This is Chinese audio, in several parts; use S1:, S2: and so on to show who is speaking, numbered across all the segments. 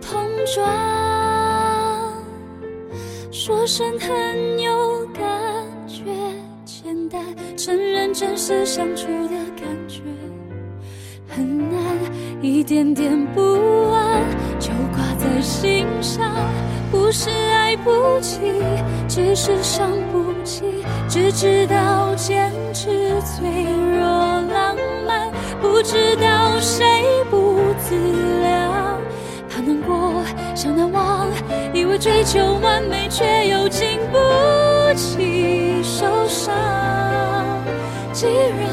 S1: 碰撞。说声很有感觉，简单承认真实相处的感觉很难，一点点不安就挂在心上。不是爱不起，只是伤不起，只知道坚持脆弱，不知道谁不自量。怕难过，想难忘，以为追求完美，却又经不起受伤。既然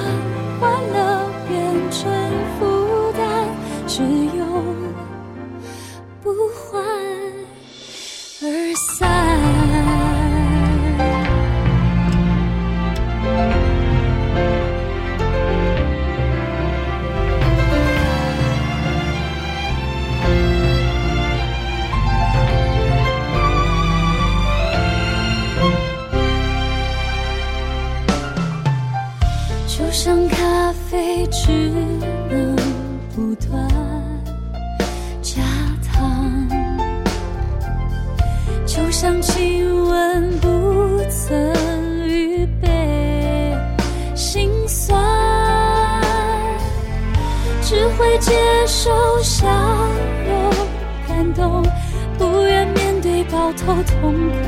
S1: 头痛苦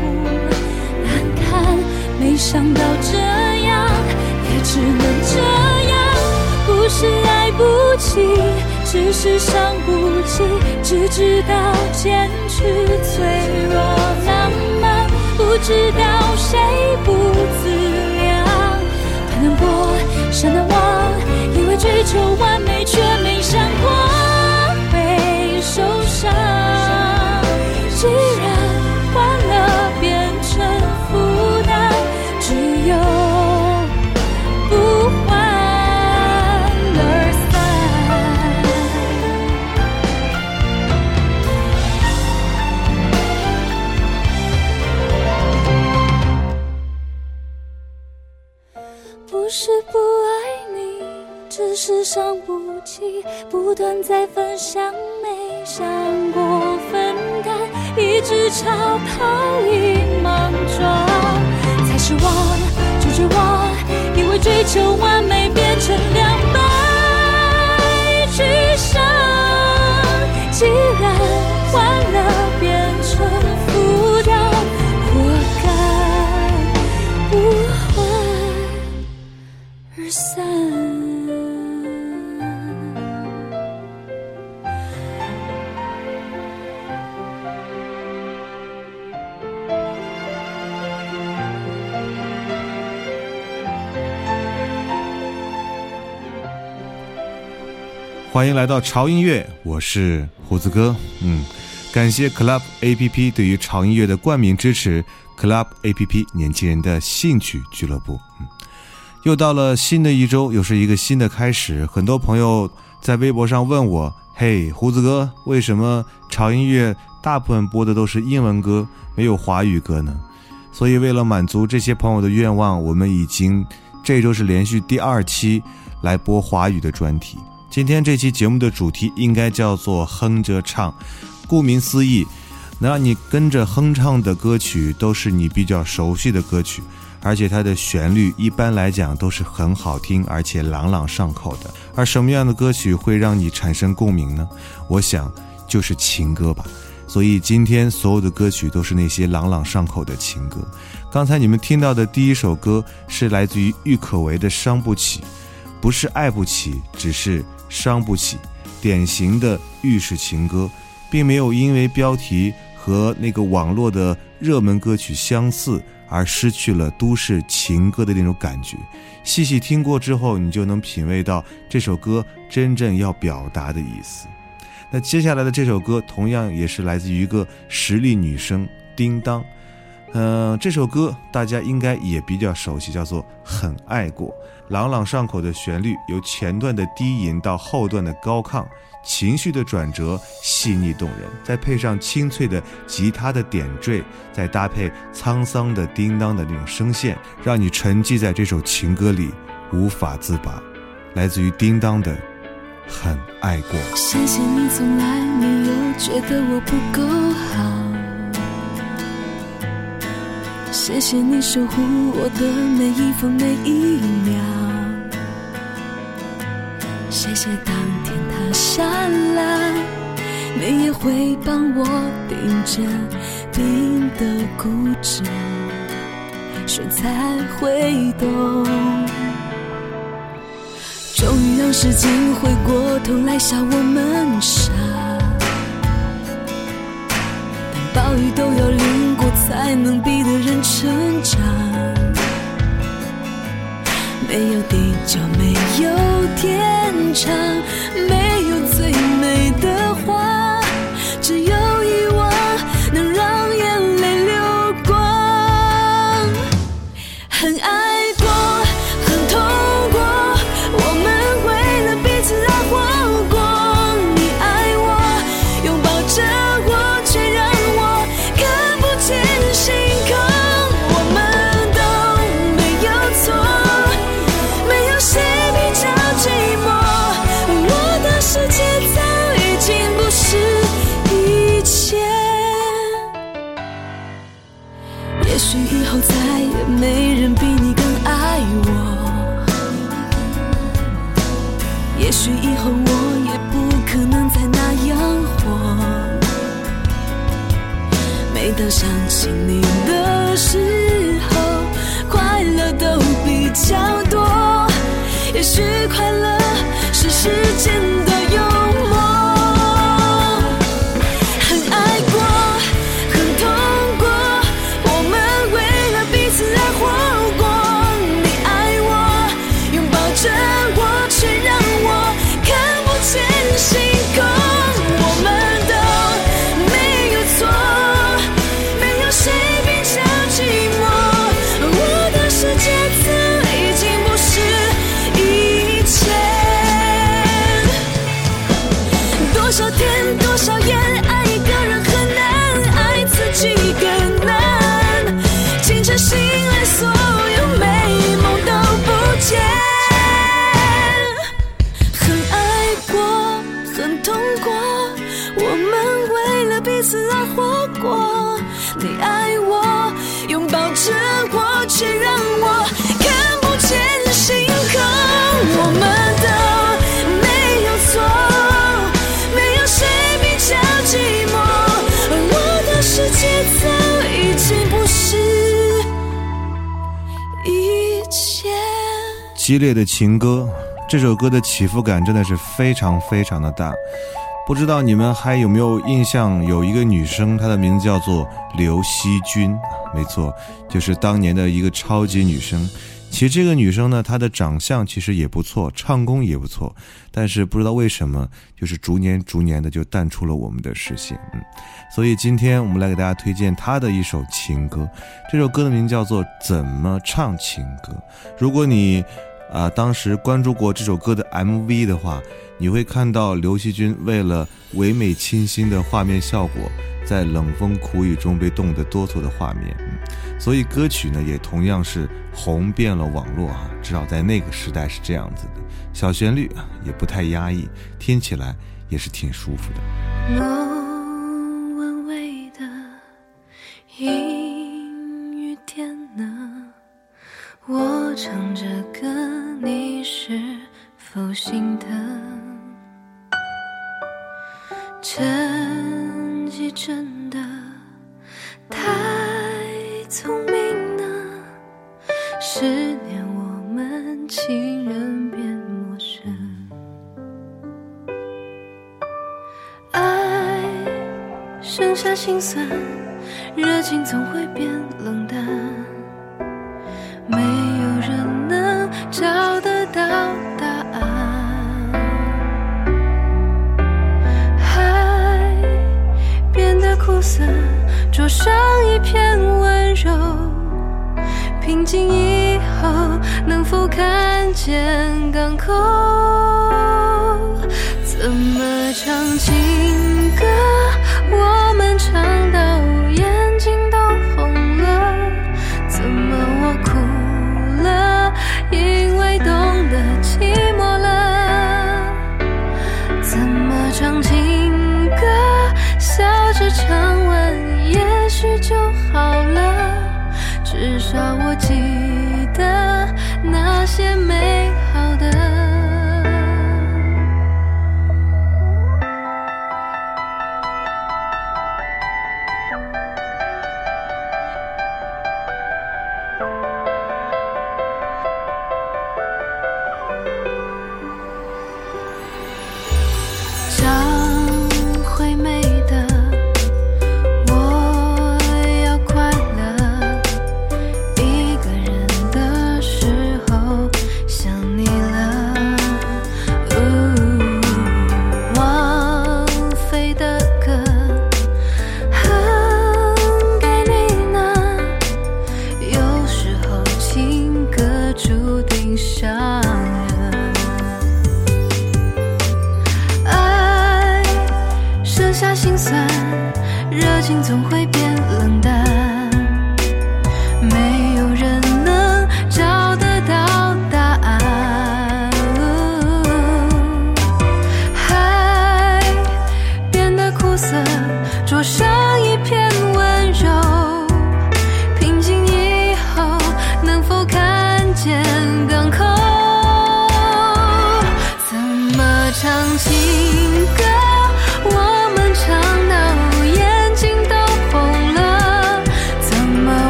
S1: 难堪。没想到这样。也只能这样，不是爱不起，只是伤不起，只知道坚持脆弱浪漫，不知道谁不自量。太难过，想难忘，以为追求完美，却没想过会受伤。断在分享，没想过分担，一直超跑赢莽撞，才是我就绝我，因为追求完美变成两欢
S2: 迎来到潮音乐，我是胡子哥。嗯，感谢 Club A P P 对于潮音乐的冠名支持。Club A P P 年轻人的兴趣俱乐部。嗯，又到了新的一周，又是一个新的开始。很多朋友在微博上问我：“嘿，胡子哥，为什么潮音乐大部分播的都是英文歌，没有华语歌呢？”所以，为了满足这些朋友的愿望，我们已经这周是连续第二期来播华语的专题。今天这期节目的主题应该叫做哼着唱，顾名思义，能让你跟着哼唱的歌曲都是你比较熟悉的歌曲，而且它的旋律一般来讲都是很好听，而且朗朗上口的。而什么样的歌曲会让你产生共鸣呢？我想就是情歌吧。所以今天所有的歌曲都是那些朗朗上口的情歌。刚才你们听到的第一首歌是来自于郁可唯的《伤不起》，不是爱不起，只是伤不起，典型的浴室情歌，并没有因为标题和那个网络的热门歌曲相似而失去了都市情歌的那种感觉。细细听过之后，你就能品味到这首歌真正要表达的意思。那接下来的这首歌同样也是来自于一个实力女声叮当，嗯，这首歌大家应该也比较熟悉，叫做《很爱过》，朗朗上口的旋律，由前段的低吟到后段的高亢，情绪的转折细腻动人，再配上清脆的吉他的点缀，再搭配沧桑的叮当的那种声线，让你沉寂在这首情歌里无法自拔。来自于叮当的。很爱过。
S1: 谢谢你从来没有觉得我不够好，谢谢你守护我的每一分每一秒，谢谢当天塌下来，你也会帮我顶着冰的固执，说才会懂。终于让时间回过头来笑我们傻，但暴雨都要淋才能逼得人成长。没有地久，没有天长，没
S2: 激烈的情歌，这首歌的起伏感真的是非常非常的大。不知道你们还有没有印象？有一个女生，她的名字叫做刘惜君，没错，就是当年的一个超级女生。其实这个女生呢，她的长相其实也不错，唱功也不错，但是不知道为什么，就是逐年逐年的就淡出了我们的视线。嗯，所以今天我们来给大家推荐她的一首情歌，这首歌的名字叫做《怎么唱情歌》。如果你啊，当时关注过这首歌的 MV 的话，你会看到刘惜君为了唯美清新的画面效果，在冷风苦雨中被冻得哆嗦的画面。所以歌曲呢也同样是红遍了网络啊，至少在那个时代是这样子的。小旋律啊也不太压抑，听起来也是挺舒服的。
S3: 莫问为的我唱着歌，你是否心疼？成绩真的太聪明呢，十年我们情人变陌生。爱剩下心酸，热情总会变冷，没有人能找得到答案。海变得苦涩，灼伤一片温柔。平静以后，能否看见港口？怎么唱情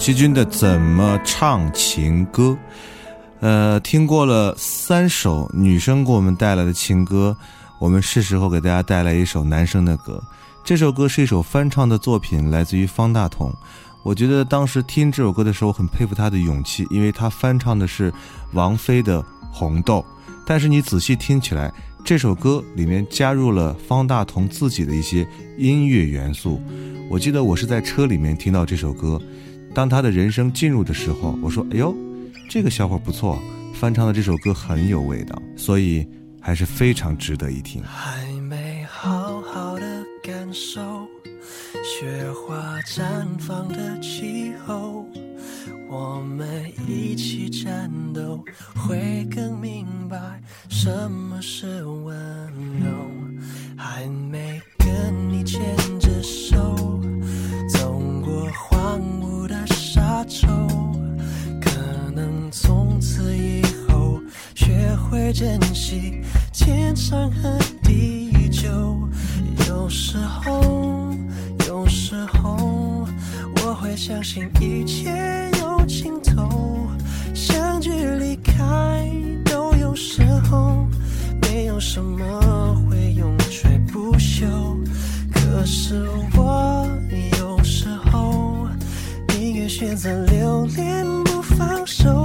S3: 齐军的《怎么唱情歌》，
S2: 呃，听过了三首女生给我们带来的情歌，我们是时候给大家带来一首男生的歌。这首歌是一首翻唱的作品，来自于方大同。我觉得当时听这首歌的时候，很佩服他的勇气，因为他翻唱的是王菲的《红豆》，但是你仔细听起来，这首歌里面加入了方大同自己的一些音乐元素。我记得我是在车里面听到这首歌，当他的人生进入的时候，我说：“哎呦，这个小伙不错，翻唱的这首歌很有味道。”所以还是非常值得一听。
S4: 还没好好的感受雪花绽放的气候。我们一起战斗，会更明白什么是温柔。还没跟你牵着手，走过荒芜的沙洲，可能从此以后学会珍惜天长和地久。有时候，有时候，我会相信一切有。尽头，相聚离开都有时候，没有什么会永垂不朽。可是我选择留恋不放手，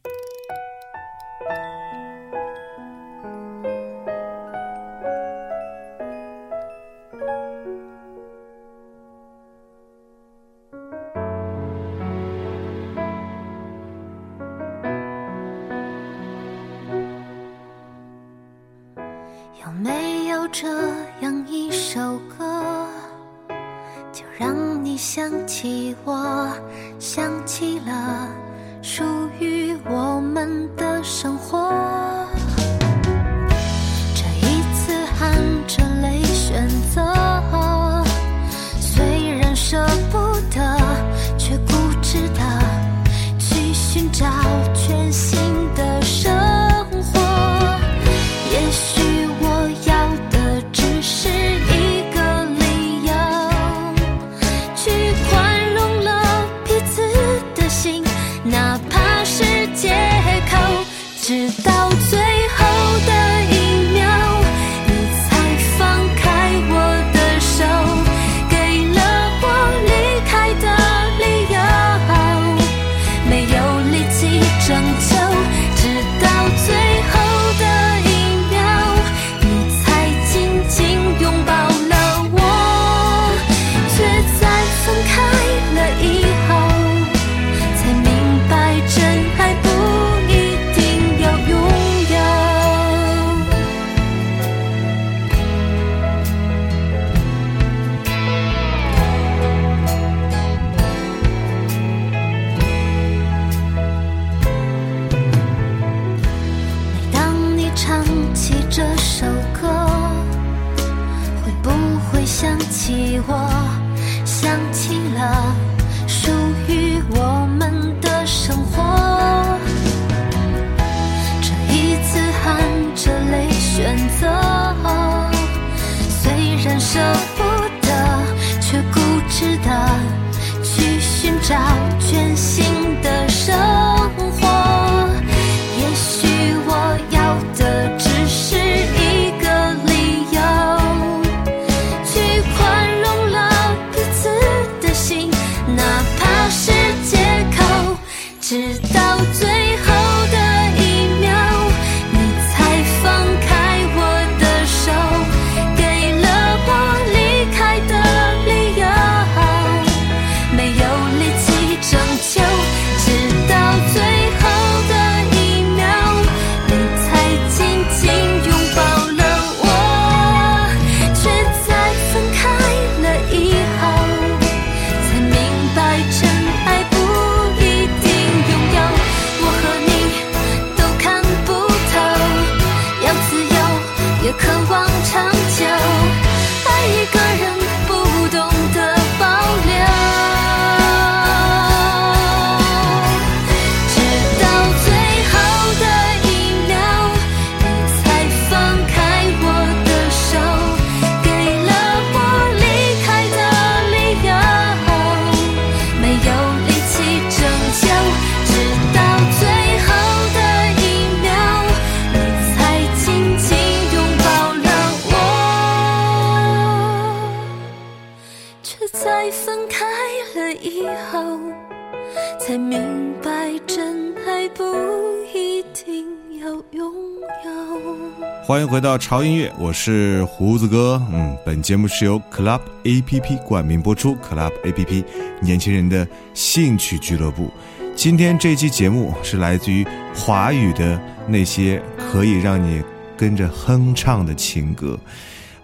S3: 回到潮音乐，我是胡子哥。嗯，本节目是由 Club A P P 冠名播出，Club A P P 年轻人的兴趣俱乐部。今天这期节目是来自于华语的那些可以让你跟着哼唱的情歌。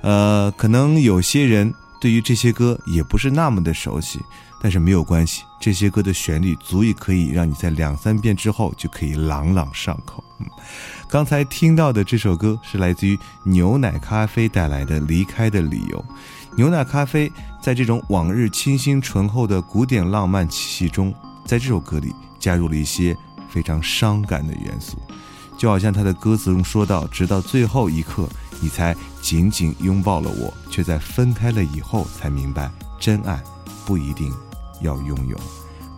S3: 呃，可能有些人对于这些歌也不是那么的熟悉，但是没有关系，这些歌的旋律足以可以让你在两三遍之后就可以朗朗上口。嗯，刚才听到的这首歌是来自于牛奶咖啡带来的《离开的理由》。牛奶咖啡在这种往日清新醇厚的古典浪漫气息中，在这首歌里加入了一些非常伤感的元素，就好像他的歌词中说到：“直到最后一刻，你才紧紧拥抱了我，却在分开了以后才明白，真爱不一定要拥有。”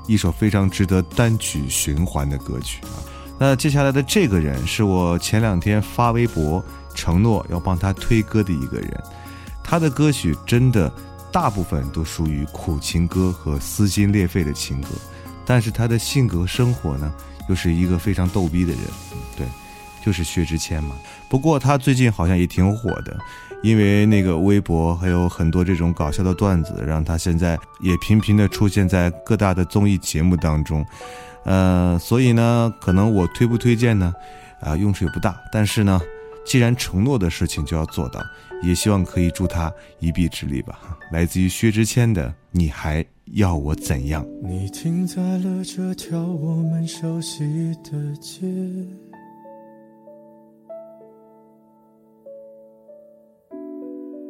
S3: 一首非常值得单曲循环的歌曲啊。那接下来的这个人是我前两天发微博承诺要帮他推歌的一个人，他的歌曲真的
S2: 大部分都属于苦情歌和撕心裂肺的情歌，但是他的性格生活呢，又是一个非常逗逼的人。对，就是薛之谦嘛。不过他最近好像也挺火的，因为那个微博还有很多这种搞笑的段子，让他现在也频频的出现在各大的综艺节目当中。呃，所以呢，可能我推不推荐呢？啊，用处也不大。但是呢，既然承诺的事情就要做到，也希望可以助他一臂之力吧。来自于薛之谦的《你还要我怎样》。
S5: 你停在了这条我们熟悉的街。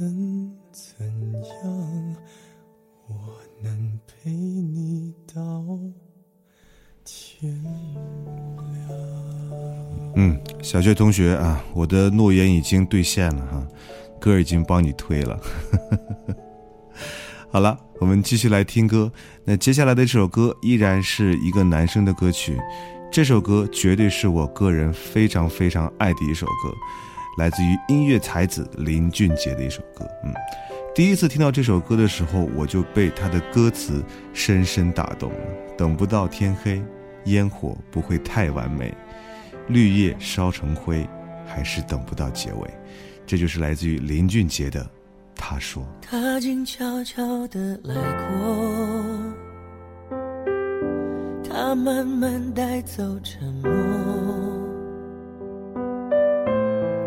S5: 能怎样，我能陪你到天亮
S2: 嗯，小学同学啊，我的诺言已经兑现了哈，歌已经帮你推了。好了，我们继续来听歌。那接下来的这首歌依然是一个男生的歌曲，这首歌绝对是我个人非常非常爱的一首歌，来自于音乐才子林俊杰的一首歌。嗯，第一次听到这首歌的时候，我就被他的歌词深深打动了。等不到天黑，烟火不会太完美。绿叶烧成灰，还是等不到结尾。这就是来自于林俊杰的。他说：“
S4: 他静悄悄地来过，他慢慢带走沉默，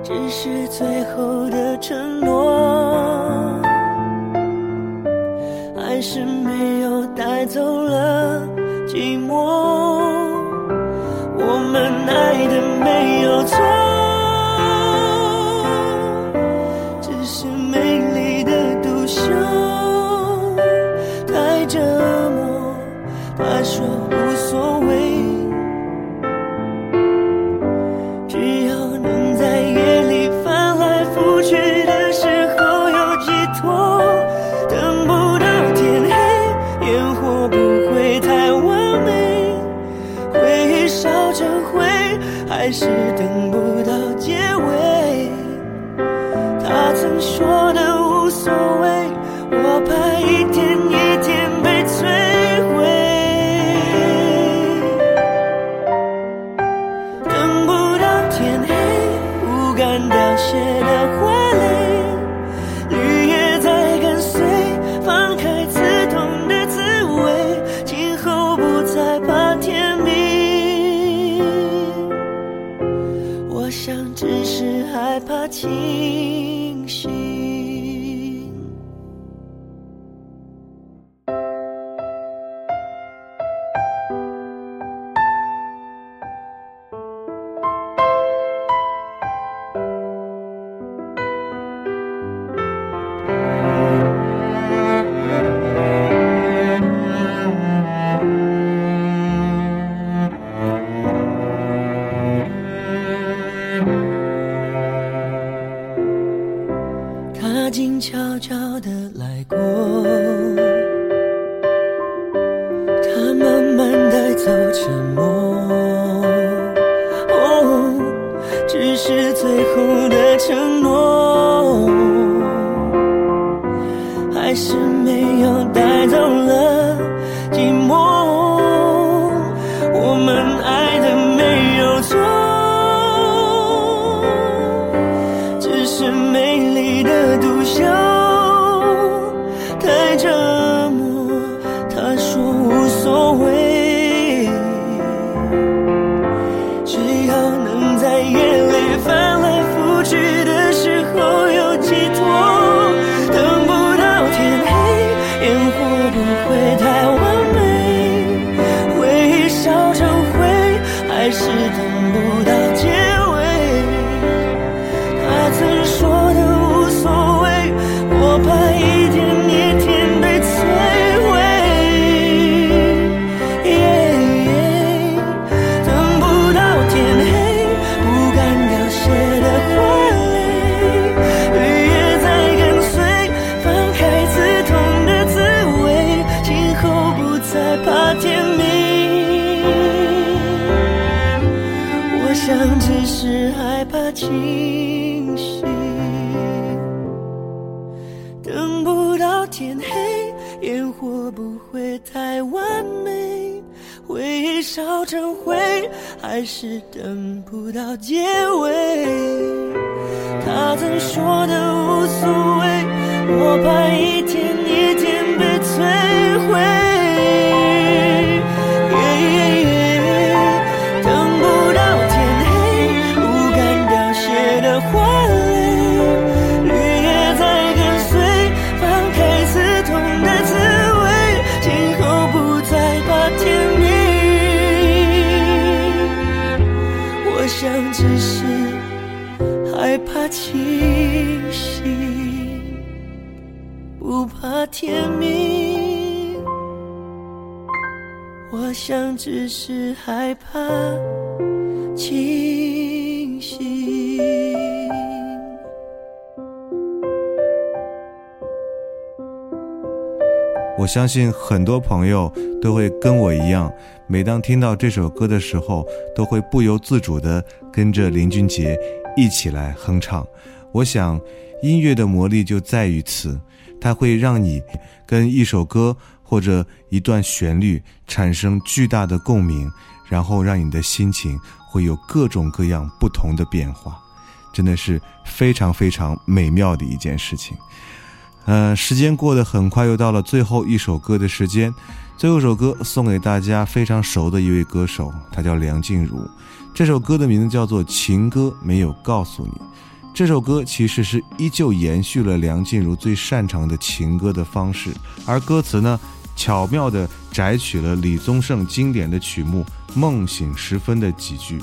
S4: 只是最后的承诺，还是没有带走了寂寞。”还是等不到结尾。他曾说的无所谓，我怕一不怕天明。我想只是害怕清醒。我
S2: 相信很多朋友都会跟我一样，每当听到这首歌的时候，都会不由自主地跟着林俊杰一起来哼唱。我想，音乐的魔力就在于此，它会让你跟一首歌或者一段旋律产生巨大的共鸣，然后让你的心情会有各种各样不同的变化，真的是非常非常美妙的一件事情。呃，时间过得很快，又到了最后一首歌的时间。最后一首歌送给大家非常熟的一位歌手，他叫梁静茹。这首歌的名字叫做《情歌没有告诉你》。这首歌其实是依旧延续了梁静茹最擅长的情歌的方式，而歌词呢，巧妙地摘取了李宗盛经典的曲目《梦醒时分》的几句：“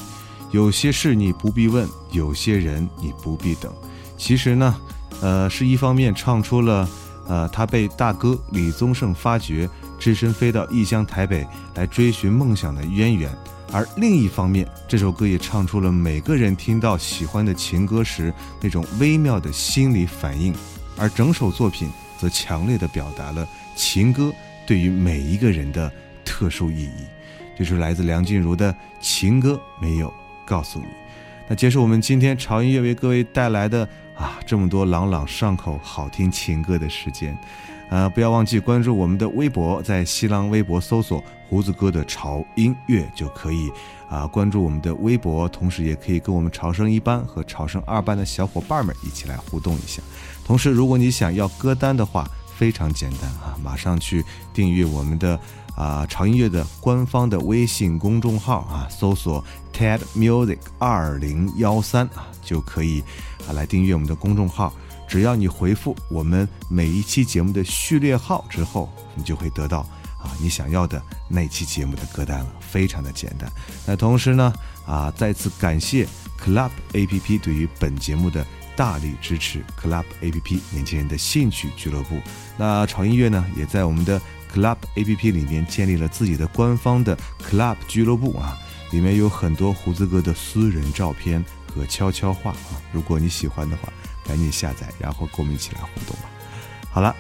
S2: 有些事你不必问，有些人你不必等。”其实呢。呃，是一方面唱出了，呃，他被大哥李宗盛发掘，只身飞到异乡台北来追寻梦想的渊源；而另一方面，这首歌也唱出了每个人听到喜欢的情歌时那种微妙的心理反应。而整首作品则强烈地表达了情歌对于每一个人的特殊意义。就是来自梁静茹的《情歌没有告诉你》。那结束我们今天潮音乐为各位带来的。啊，这么多朗朗上口、好听情歌的时间，呃，不要忘记关注我们的微博，在新浪微博搜索“胡子哥的潮音乐”就可以啊，关注我们的微博，同时也可以跟我们潮声一班和潮声二班的小伙伴们一起来互动一下。同时，如果你想要歌单的话，非常简单啊，马上去订阅我们的啊潮音乐的官方的微信公众号啊，搜索 TED Music 二零幺三啊，就可以。啊，来订阅我们的公众号，只要你回复我们每一期节目的序列号之后，你就会得到啊你想要的那期节目的歌单了，非常的简单。那同时呢，啊再次感谢 Club A P P 对于本节目的大力支持，Club A P P 年轻人的兴趣俱乐部。那潮音乐呢，也在我们的 Club A P P 里面建立了自己的官方的 Club 俱乐部啊，里面有很多胡子哥的私人照片。和悄悄话啊！如果你喜欢的话，赶紧下载，然后跟我们一起来互动吧。好了，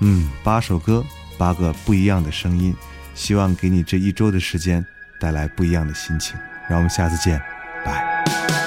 S2: 嗯，八首歌，八个不一样的声音，希望给你这一周的时间带来不一样的心情。让我们下次见，拜。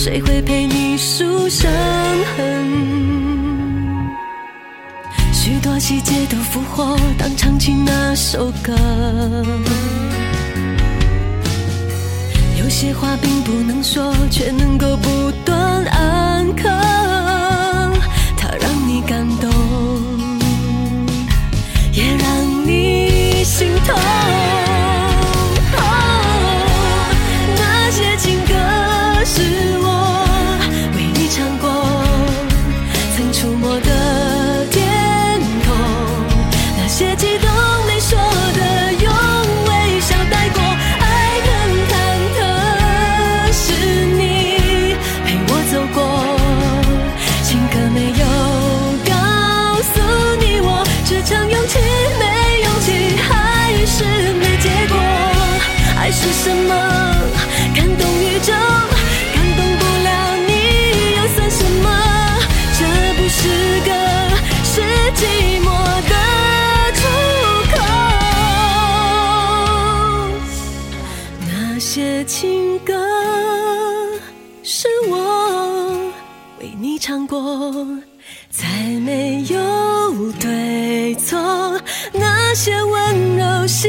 S4: 谁会陪你数伤痕？许多细节都复活，当唱起那首歌。有些话并不能说，却能够不断安可，它让你感动，也让你心痛。
S6: 过再没有对错那些温柔
S1: 细